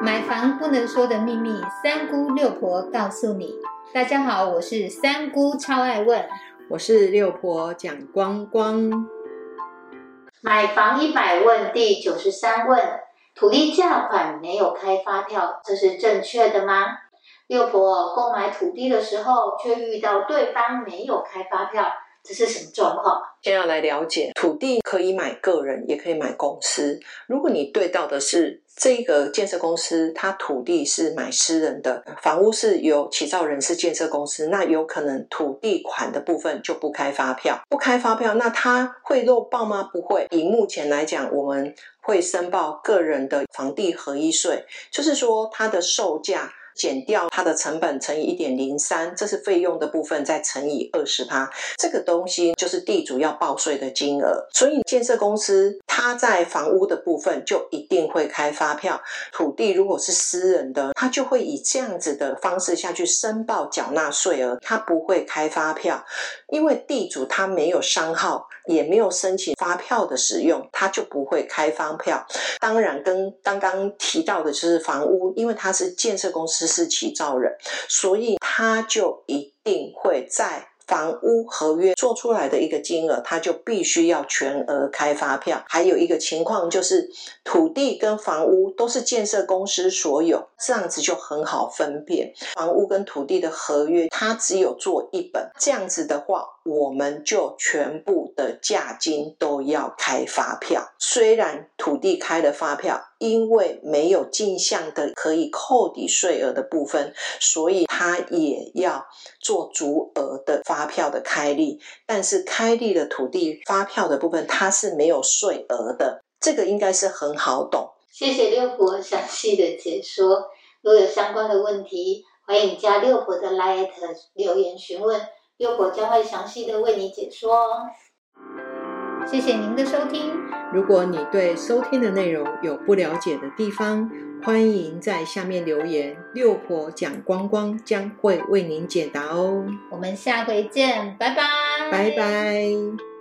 买房不能说的秘密，三姑六婆告诉你。大家好，我是三姑，超爱问。我是六婆蒋光光。买房一百问第九十三问：土地价款没有开发票，这是正确的吗？六婆购买土地的时候，却遇到对方没有开发票，这是什么状况？先要来了解，土地可以买个人，也可以买公司。如果你对到的是这个建设公司，它土地是买私人的，房屋是由起造人是建设公司，那有可能土地款的部分就不开发票，不开发票，那它会漏报吗？不会。以目前来讲，我们会申报个人的房地合一税，就是说它的售价。减掉它的成本乘以一点零三，这是费用的部分，再乘以二十趴，这个东西就是地主要报税的金额。所以建设公司他在房屋的部分就一定会开发票，土地如果是私人的，他就会以这样子的方式下去申报缴纳税额，他不会开发票，因为地主他没有商号，也没有申请发票的使用，他就不会开发票。当然，跟刚刚提到的就是房屋，因为他是建设公司。是起造人，所以他就一定会在房屋合约做出来的一个金额，他就必须要全额开发票。还有一个情况就是，土地跟房屋都是建设公司所有，这样子就很好分辨。房屋跟土地的合约，他只有做一本，这样子的话。我们就全部的价金都要开发票，虽然土地开了发票，因为没有进项的可以扣抵税额的部分，所以它也要做足额的发票的开立。但是开立的土地发票的部分，它是没有税额的，这个应该是很好懂。谢谢六婆详细的解说。如果有相关的问题，欢迎加六婆的 Light 留言询问。六婆将会详细的为你解说哦。谢谢您的收听。如果你对收听的内容有不了解的地方，欢迎在下面留言，六婆讲光光将会为您解答哦。我们下回见，拜拜，拜拜。